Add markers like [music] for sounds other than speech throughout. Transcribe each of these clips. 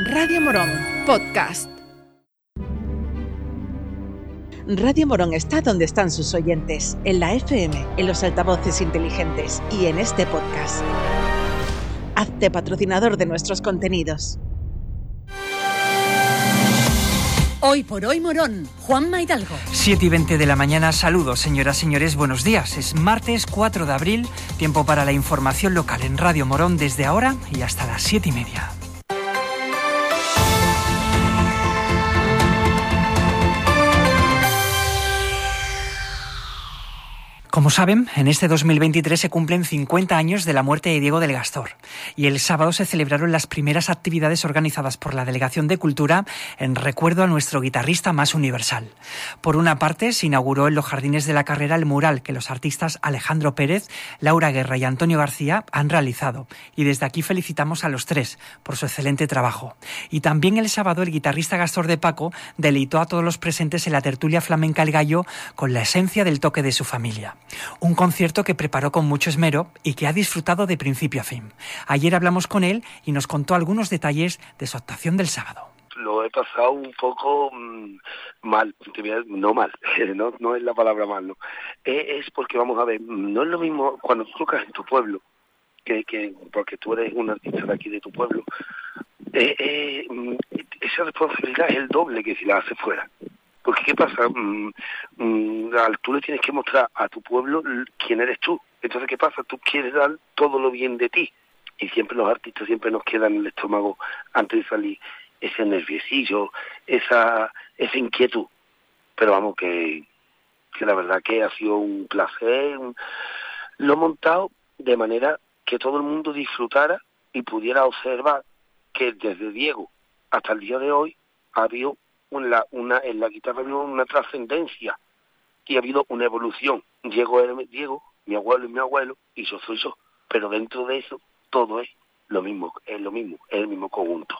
Radio Morón, podcast. Radio Morón está donde están sus oyentes, en la FM, en los altavoces inteligentes y en este podcast. Hazte patrocinador de nuestros contenidos. Hoy por hoy Morón, Juan Maidalgo. 7 y 20 de la mañana, saludos señoras, señores, buenos días. Es martes 4 de abril, tiempo para la información local en Radio Morón desde ahora y hasta las 7 y media. Como saben, en este 2023 se cumplen 50 años de la muerte de Diego del Gastor y el sábado se celebraron las primeras actividades organizadas por la Delegación de Cultura en recuerdo a nuestro guitarrista más universal. Por una parte, se inauguró en los jardines de la carrera el mural que los artistas Alejandro Pérez, Laura Guerra y Antonio García han realizado y desde aquí felicitamos a los tres por su excelente trabajo. Y también el sábado el guitarrista Gastor de Paco deleitó a todos los presentes en la tertulia flamenca El Gallo con la esencia del toque de su familia. Un concierto que preparó con mucho esmero y que ha disfrutado de principio a fin. Ayer hablamos con él y nos contó algunos detalles de su actuación del sábado lo he pasado un poco mm, mal, no mal, [laughs] no, es la palabra mal, no. Es, porque, vamos a ver, no es lo mismo cuando tú tocas en tu pueblo, que, que porque tú eres un artista de aquí de tu pueblo, eh, eh, mm, esa responsabilidad es el doble que si la haces fuera. Porque ¿qué pasa? Mm, mm, tú le tienes que mostrar a tu pueblo quién eres tú. Entonces, ¿qué pasa? Tú quieres dar todo lo bien de ti. Y siempre los artistas siempre nos quedan en el estómago antes de salir ese nerviosillo, esa, esa inquietud. Pero vamos, que, que la verdad que ha sido un placer. Lo he montado de manera que todo el mundo disfrutara y pudiera observar que desde Diego hasta el día de hoy ha habido una, una, en la guitarra habido una trascendencia y ha habido una evolución. Diego Diego, mi abuelo y mi abuelo, y yo soy yo. Pero dentro de eso todo es lo mismo, es lo mismo, es el mismo conjunto.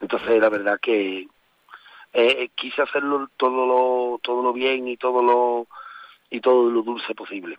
Entonces la verdad que eh, quise hacerlo todo lo, todo lo bien y todo lo y todo lo dulce posible.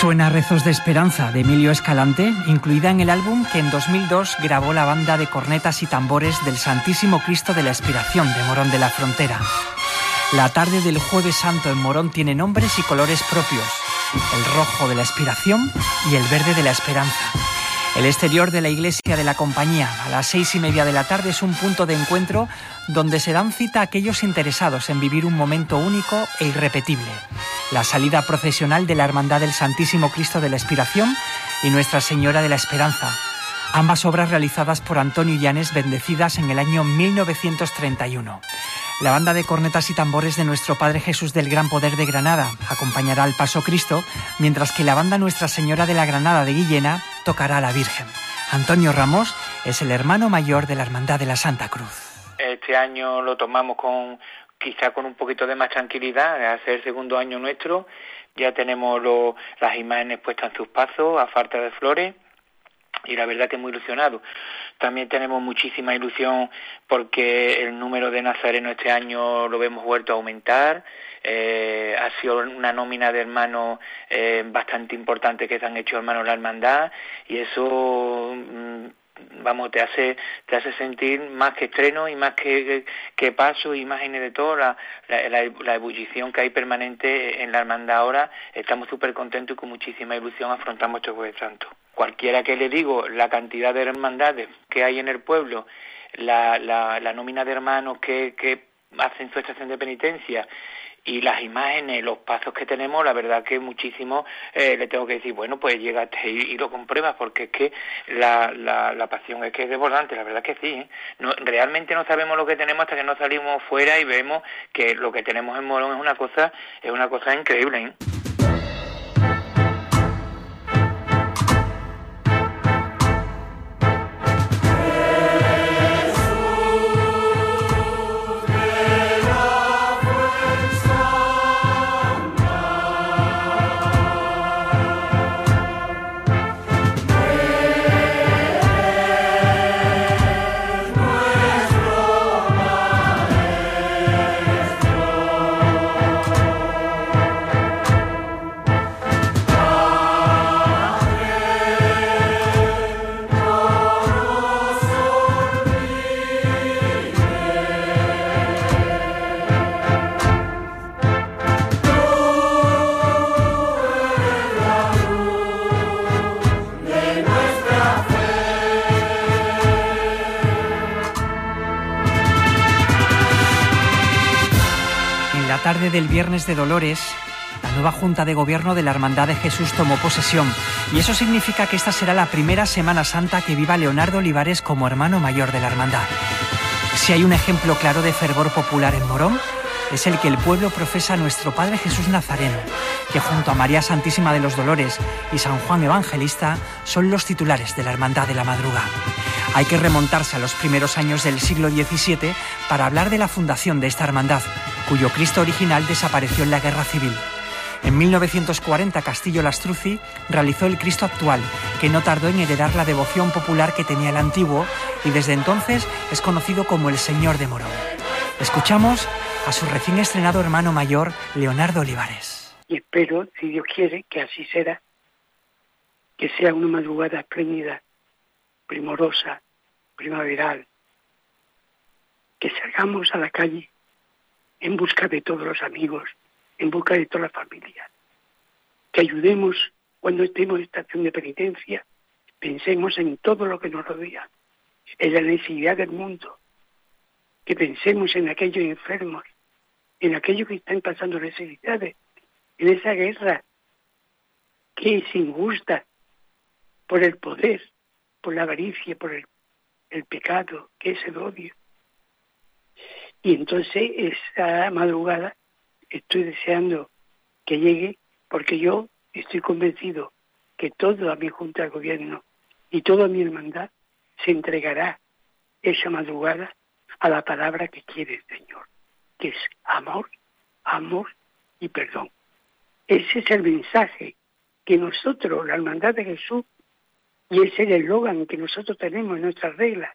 Suena Rezos de Esperanza de Emilio Escalante, incluida en el álbum que en 2002 grabó la banda de cornetas y tambores del Santísimo Cristo de la Expiración de Morón de la Frontera. La tarde del Jueves Santo en Morón tiene nombres y colores propios, el rojo de la Expiración y el verde de la Esperanza. El exterior de la iglesia de la compañía a las seis y media de la tarde es un punto de encuentro donde se dan cita a aquellos interesados en vivir un momento único e irrepetible. La salida procesional de la Hermandad del Santísimo Cristo de la Expiración y Nuestra Señora de la Esperanza, ambas obras realizadas por Antonio Llanes bendecidas en el año 1931. La banda de cornetas y tambores de nuestro Padre Jesús del Gran Poder de Granada acompañará al Paso Cristo, mientras que la banda Nuestra Señora de la Granada de Guillena tocará a la Virgen. Antonio Ramos es el hermano mayor de la Hermandad de la Santa Cruz. Este año lo tomamos con quizá con un poquito de más tranquilidad, hace el segundo año nuestro, ya tenemos las imágenes puestas en sus pasos a falta de flores y la verdad que muy ilusionado. También tenemos muchísima ilusión porque el número de nazarenos este año lo vemos vuelto a aumentar. Eh, ha sido una nómina de hermanos eh, bastante importante que se han hecho hermanos la hermandad y eso mm, vamos te hace te hace sentir más que estreno y más que, que, paso imágenes de todo. La, la, ebullición que hay permanente en la hermandad ahora estamos súper contentos y con muchísima ilusión afrontamos este jueves santo cualquiera que le digo la cantidad de hermandades que hay en el pueblo, la, la, nómina de hermanos que, que hacen su estación de penitencia y las imágenes, los pasos que tenemos, la verdad que muchísimo eh, le tengo que decir, bueno, pues llegate y, lo compruebas, porque es que la, la, la pasión es que es desbordante, la verdad que sí. ¿eh? Realmente no sabemos lo que tenemos hasta que no salimos fuera y vemos que lo que tenemos en Morón es una cosa, es una cosa increíble. ¿eh? Tarde del viernes de Dolores, la nueva Junta de Gobierno de la Hermandad de Jesús tomó posesión y eso significa que esta será la primera Semana Santa que viva Leonardo Olivares como hermano mayor de la Hermandad. Si hay un ejemplo claro de fervor popular en Morón, es el que el pueblo profesa a nuestro Padre Jesús Nazareno, que junto a María Santísima de los Dolores y San Juan Evangelista son los titulares de la Hermandad de la Madruga. Hay que remontarse a los primeros años del siglo XVII para hablar de la fundación de esta hermandad, cuyo Cristo original desapareció en la Guerra Civil. En 1940 Castillo Lastruzzi realizó el Cristo actual, que no tardó en heredar la devoción popular que tenía el antiguo y desde entonces es conocido como el Señor de Morón. Escuchamos a su recién estrenado hermano mayor, Leonardo Olivares. Y espero, si Dios quiere, que así será, que sea una madrugada espléndida, primorosa, primaveral, que salgamos a la calle en busca de todos los amigos, en busca de toda la familia, que ayudemos cuando estemos en estación de penitencia, pensemos en todo lo que nos rodea, en la necesidad del mundo, que pensemos en aquellos enfermos, en aquellos que están pasando necesidades, en esa guerra que es injusta por el poder, por la avaricia, por el el pecado, que es el odio. Y entonces esa madrugada estoy deseando que llegue porque yo estoy convencido que toda mi junta de gobierno y toda mi hermandad se entregará esa madrugada a la palabra que quiere el Señor, que es amor, amor y perdón. Ese es el mensaje que nosotros, la hermandad de Jesús, y ese es el eslogan que nosotros tenemos en nuestras reglas.